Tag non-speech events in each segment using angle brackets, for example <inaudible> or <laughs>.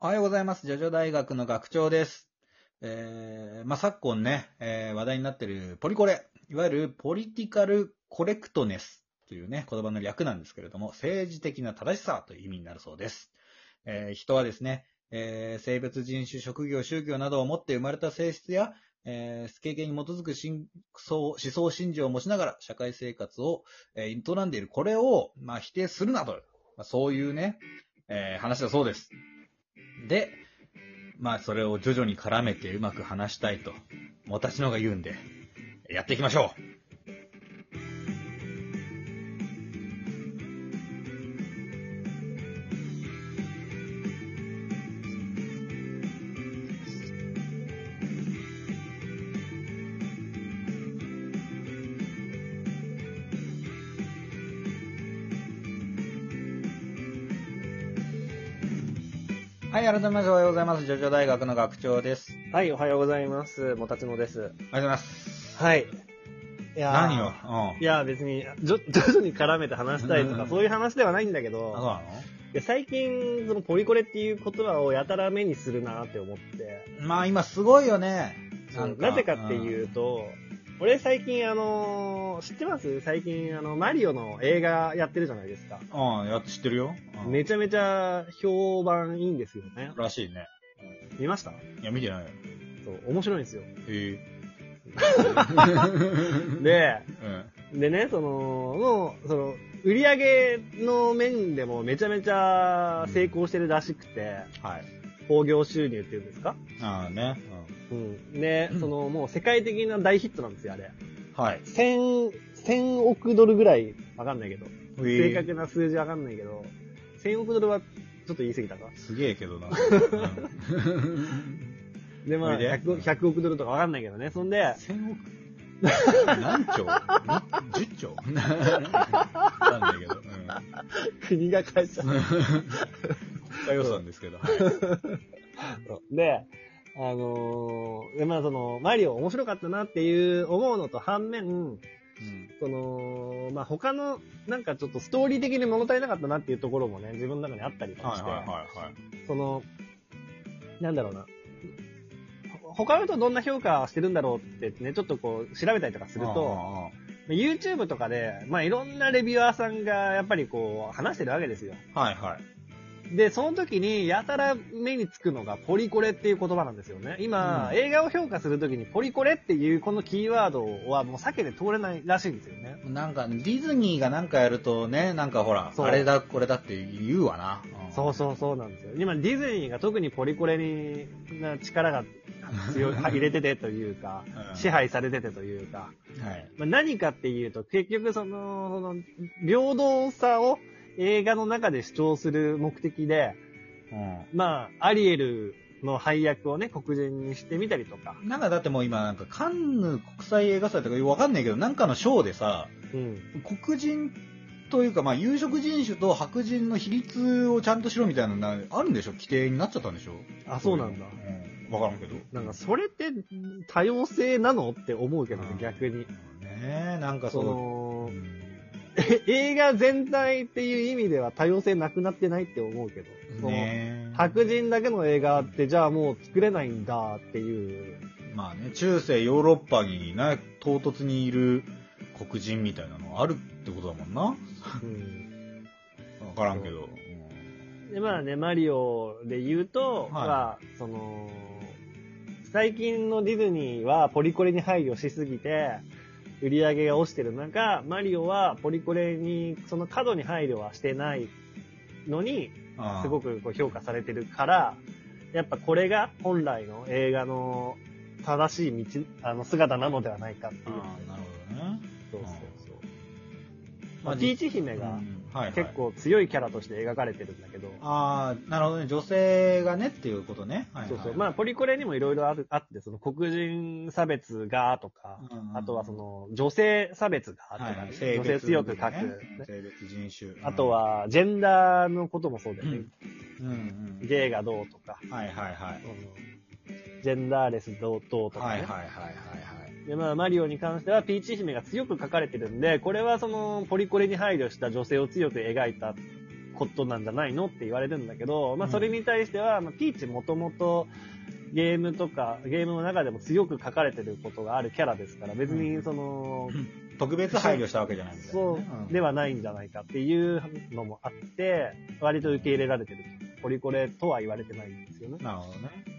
おはようございます。ジョジョ大学の学長です。えー、まあ、昨今ね、えー話題になってるポリコレ、いわゆるポリティカルコレクトネスというね、言葉の略なんですけれども、政治的な正しさという意味になるそうです。えー人はですね、えー性別、人種、職業、宗教などを持って生まれた性質や、えー経験に基づく信想思想信条を持ちながら社会生活を、えー営んでいる。これを、まあ、否定するなと、まあ、そういうね、えー話だそうです。で、まあ、それを徐々に絡めてうまく話したいと、私の方が言うんで、やっていきましょう。はい、改めましておはようございます。ジョジョ大学の学長です。はい、おはようございます。もたちのです。おはようございます。はい。いやー何を？うん。いやー、別に、徐々に絡めて話したいとか、うんそういう話ではないんだけあ、そうど、なの？最近、そのポリコレっていう言葉をやたら目にするなって思って、まあ今すごいよね。そうなぜかっていうと、俺最近あのー知ってます？最近あの、マリオの映画やってるじゃないですか。うん。うん、やって知ってるよ。うんめちゃめちゃ評判いいんですよね。らしいね。見ました？いや、見てないよ。そう、面白いんですよ。へえ。<laughs> <laughs> で、うん。でね、その、もう、その、売り上げの面でもめちゃめちゃ成功してるらしくて、はい。興行収入っていうんですか？ああね。うん。で、その、もう世界的な大ヒットなんですよ、あれ。うん。はい。千、千億ドルぐらい、わかんないけど。正正確な数字わかんないけど、千億ドルはちょっと言い過ぎたか？すげえけどな。<laughs> で、まあ、おいで 100, 100億ドルとかわかんないけどね。そんで、千億？何兆？<laughs> 十兆？<laughs> わかんないけど。うん。国が返しちゃった。予算ですけど。<laughs> で、あのーで、まあその、マリオ面白かったなっていう思うのと反面、うん。その、まあ他の、なんかちょっとストーリー的に物足りなかったなっていうところもね、自分の中にあったりとかして、はいはいはいはい。その、なんだろうな。ほ他の人どんな評価してるんだろうってね、ちょっとこう調べたりとかすると、あ YouTube とかで、まあいろんなレビュアーさんがやっぱりこう話してるわけですよ。あはいはい。で、その時にやたら目につくのがポリコレっていう言葉なんですよね。今、うん映画を評価する時にポリコレっていうこのキーワードはもう避けて通れないらしいんですよね。なんか、ディズニーがなんかやるとね、なんかほら、あれだ、これだって言うわな。そうそうそうなんですよ。今ディズニーが特にポリコレにな力が強い、<laughs> 入れててというか、うん支配されててというか、はい。まあ、何かっていうと結局その、その、平等さを映画の中で主張する目的で、まあ、アリエルの配役をね、黒人にしてみたりとか、うん。なんかだってもう今、なんかカンヌ国際映画祭とかわかんないけど、なんかの賞でさ、うん。黒人というか、まあ、有色人種と白人の比率をちゃんとしろみたいなのなあるんでしょ？規定になっちゃったんでしょ？あ、そうなんだ。うん。わからんけど。なんか、それって多様性なの？って思うけどねうん、逆に。ねえ、なんかそその、のう、んえ <laughs> 映画全体っていう意味では多様性なくなってないって思うけど、白人だけの映画ってじゃあもう作れないんだっていう。まあね、中世ヨーロッパにね、唐突にいる黒人みたいなのあるってことだもんな。わうん <laughs> からんけど。で、まあね、マリオで言うと、はいまあ、その、最近のディズニーはポリコレに配慮しすぎて、売り上げが落ちてる中、マリオはポリコレに、その過度に配慮はしてないのに、うんすごくこう評価されてるから、やっぱこれが本来の映画の正しい道、あの姿なのではないかっていう。ああ、なるほどね。そうそうそう。まあまあ、ピーチ姫がうんはいはい結構強いキャラとして描かれてるんだけど、ああ、なるほどね。女性がねっていうことね。はいはいそうそう。まあ、ポリコレにもいろいろあって、その黒人差別がとか、うんうんあとはその女性差別がとか、はいはい女性強く書く、ねね性別人種。あと、はジェンダーのこともそうだよね。うんうん。ゲイがどうとか、はいはいはい。うんジェンダーレスどうどうとかね。はいはいはいはいはい。で、まあ、マリオに関しては、ピーチ姫が強く描かれてるんで、これはその、ポリコレに配慮した女性を強く描いたことなんじゃないのって言われるんだけど、まあそれに対しては、まあピーチもともとゲームとか、ゲームの中でも強く書かれてることがあるキャラですから、別にその、特別配慮したわけじゃないみたいなそね、うではないんじゃないかっていうのもあって、割と受け入れられてる。ポリコレとは言われてないんですよねうん。なるほどね。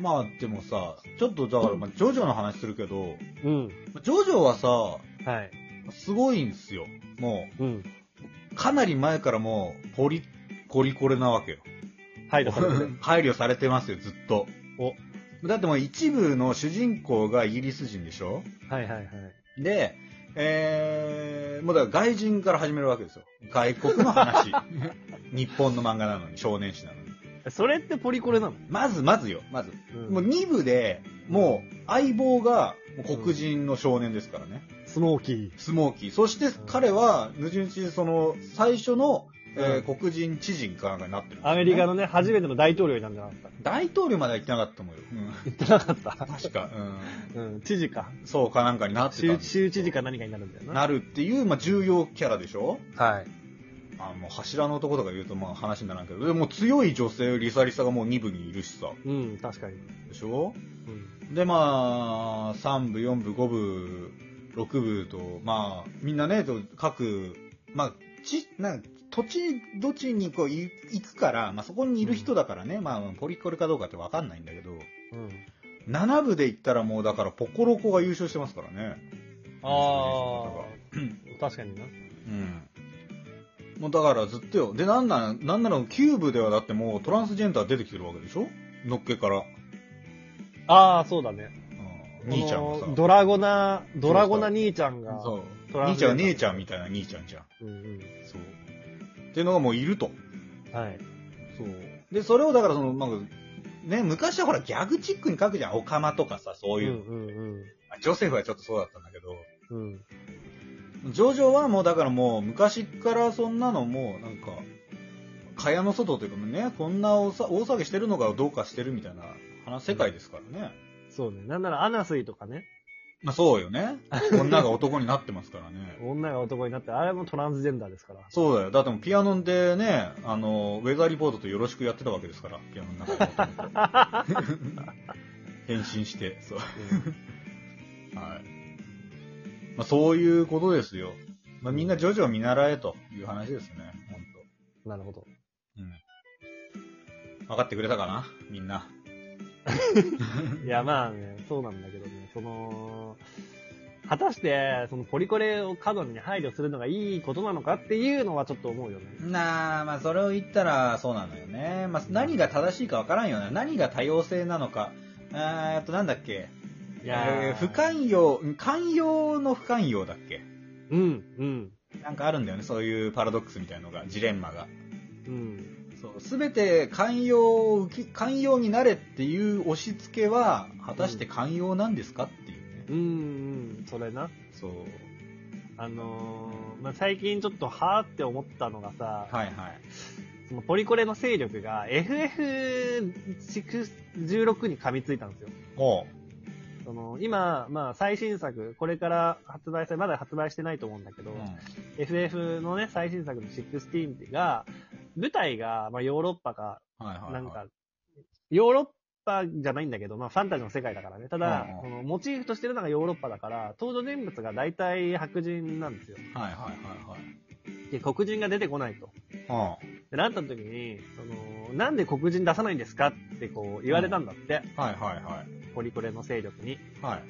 まあでもさ、ちょっとだから、まあ、ジョジョの話するけど、うん。ジョジョはさ、はい。すごいんですよ。もうん。う、かなり前からもう、ポリ、コリコレなわけよ。配慮されてる。<laughs> 配慮されてますよ、ずっと。お。だってもう一部の主人公がイギリス人でしょ？はいはいはい。で、えー、もうだから外人から始めるわけですよ。外国の話。<laughs> 日本の漫画なのに、少年誌なのに。それってポリコレなの？まず、まずよ、まず。うんもう2部で、もう相棒が黒人の少年ですからね。スモーキー。スモーキー。そして彼は、ぬちぬちその、最初の、えーう黒人知人かなんかになってるんですよね、アメリカのね、初めての大統領になるんじゃなかった。大統領までは言ってなかったと思うよ。うん言ってなかった。確か、うん。知事か。うん。そうかなんかになってたん州州知事か何かになるんだよな。なるっていう、まあ、重要キャラでしょ？はい。あもう柱の男とか言うとまあ話にならんけど、でも強い女性、リサリサがもう2部にいるしさ。うん、確かに。でしょ？うん。で、まあ、3部、4部、5部、6部と、まあ、みんなね、と各、まあ、ち、なんか土地、どっちにこうい行くから、まあそこにいる人だからね、まあ、ポリコレかどうかってわかんないんだけど、うん。7部で言ったらもうだからポコロコが優勝してますからね。ああ、確かにな。うん。もうだからずっとよ。で、なんなら、なんなら9部ではだってもうトランスジェンダー出てきてるわけでしょ？のっけから。ああ、そうだね。うん、兄ちゃんがさ。ドラゴナ、ドラゴナ兄ちゃんが。そう。兄ちゃんは姉ちゃんみたいな兄ちゃんじゃん。うんうん。そう。っていうのがもういると。はい。そう。で、それをだからその、なんか、ね、昔はほらギャグチックに書くじゃん。オカマとかさ、そういう。うんうんまあジョセフはちょっとそうだったんだけど、うん。うん。ジョジョはもうだからもう昔からそんなのもうなんか、蚊帳の外というかね、こんな大騒ぎしてるのがどうかしてるみたいな話、世界ですからね。そうね。なんならアナスイとかね。まあそうよね。女が男になってますからね。<laughs> 女が男になって、あれもトランスジェンダーですから。そうだよ。だってもうピアノでね、あの、ウェザーリポートとよろしくやってたわけですから、ピアノの中で。<laughs> 変身して、そう。<laughs> はい。まあそういうことですよ。まあみんなジョジョを見習えという話ですね。本なるほど。当。うん。分かってくれたかな？みんな。<laughs> いや、まあね、そうなんだけどね、その、果たして、そのポリコレを過度に配慮するのがいいことなのかっていうのはちょっと思うよね。なあ、まあそれを言ったらそうなのよね。まあ何が正しいか分からんよね。何が多様性なのか。えっとなんだっけ？いや不寛容、寛容の不寛容だっけ？うん、うん、なんかあるんだよね、そういうパラドックスみたいのが、ジレンマが。うん。そう、すべて寛容寛容になれっていう押し付けは、果たして寛容なんですかっていうね。うん、うん、それな。そう。あのー、まあ、最近ちょっとはーって思ったのがさ、はいはい。そのポリコレの勢力が FF16 に噛みついたんですよ。おう。その今、まあ最新作、これから発売され、まだ発売してないと思うんだけど、うん。FF のね、最新作の16が、舞台が、まあ、ヨーロッパか。なんか、ヨーロッパじゃないんだけど、まあ、ファンタジーの世界だからね。ただそのモチーフとしてるのがヨーロッパだから、登場人物が大体白人なんですよ。はいはいはいはい。で、黒人が出てこないと。うん。で、なった時に、その、なんで黒人出さないんですかってこう言われたんだって、はいはいはい。ポリコレの勢力に。は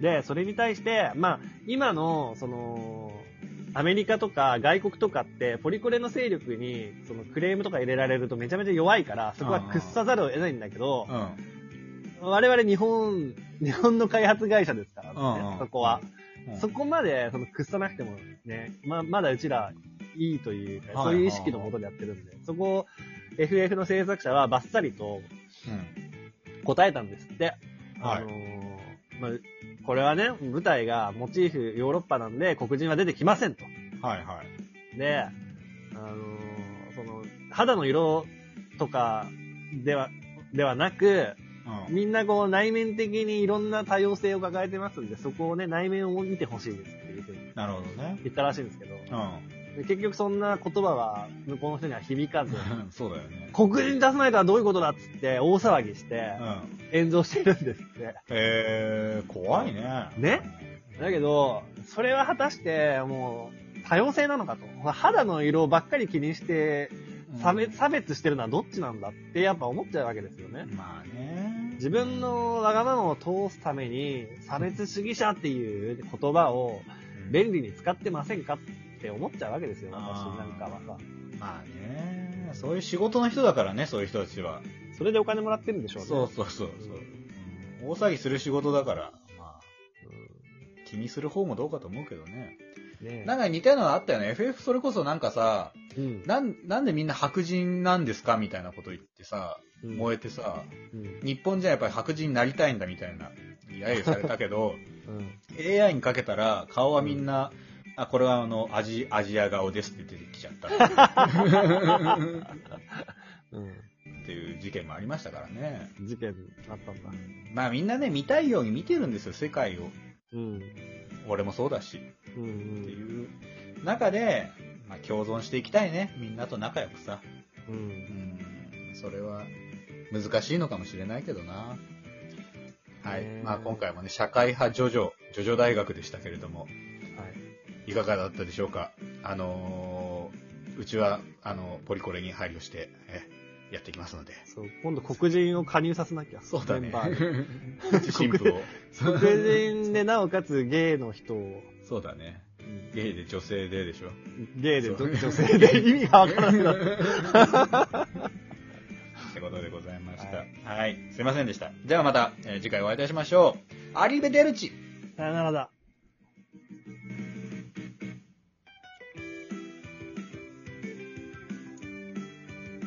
い。で、それに対して、まあ、今の、その、アメリカとか外国とかって、ポリコレの勢力に、そのクレームとか入れられるとめちゃめちゃ弱いから、そこは屈さざるを得ないんだけどう、ん。我々日本、日本の開発会社ですからね、うんうんそこは。うんそこまで、その屈さなくてもね、ま、まだうちらいいというか、はいそういう意識のもとでやってるんで、そこを FF の制作者はバッサリとうん。答えたんですって。はいあのーまあ、これはね、舞台がモチーフヨーロッパなんで黒人は出てきませんと。はいはい。で、あのーその、肌の色とかでは、ではなく、うん。みんなこう内面的にいろんな多様性を抱えてますんで、そこをね、内面を見てほしいですっていうふうになるほどね。言ったらしいんですけど、うん。で結局そんな言葉は向こうの人には響かず、<laughs> そうだよね。黒人出さないとはどういうことだっつって大騒ぎしてうん。炎上してるんですって。えー、怖いね。ねだけど、それは果たしてもう多様性なのかと。肌の色ばっかり気にして差別してるのはどっちなんだってやっぱ思っちゃうわけですよね。まあね。自分のわがままを通すために差別主義者っていう言葉を便利に使ってませんかって思っちゃうわけですよ、私なんかはさ。まあね。そういう仕事の人だからね、そういう人たちは。それでお金もらってるんでしょうね。そうそうそうそう。うん大騒ぎする仕事だから、まあ、気にする方もどうかと思うけどね。うんねえなんか似たようなのあったよね。FF それこそなんかさ、うんなん、なんでみんな白人なんですかみたいなこと言ってさ、うん燃えてさ、うん日本じゃやっぱり白人になりたいんだみたいな、揶揄されたけど、うん。AI にかけたら顔はみんな、あ、これはあの、アジ、アジア顔ですって出てきちゃった <laughs> うん。っていう事件もありましたからね。事件あったんだ。まあみんなね、見たいように見てるんですよ、世界を。うん。俺もそうだし。うんうってん。いう中で、まあ共存していきたいね。みんなと仲良くさ。う。うんん。それは難しいのかもしれないけどな。はい。まあ今回もね、社会派ジョジョ、ジョジョ大学でしたけれども、はい。いかがだったでしょうか？あのーうちは、あの、ポリコレに配慮して、え、やっていきますので。そう、今度黒人を加入させなきゃ。そうだねメンバーに。<laughs> 新婦を。黒人でなおかつゲイの人を、そうだね。うんゲイで女性ででしょ？ゲイでそう女性で <laughs> 意味がわからなくなる。ってことでございました。はい。すいませんでした。ではまた、えー次回お会いいたしましょう。アリベデルチさよならだ。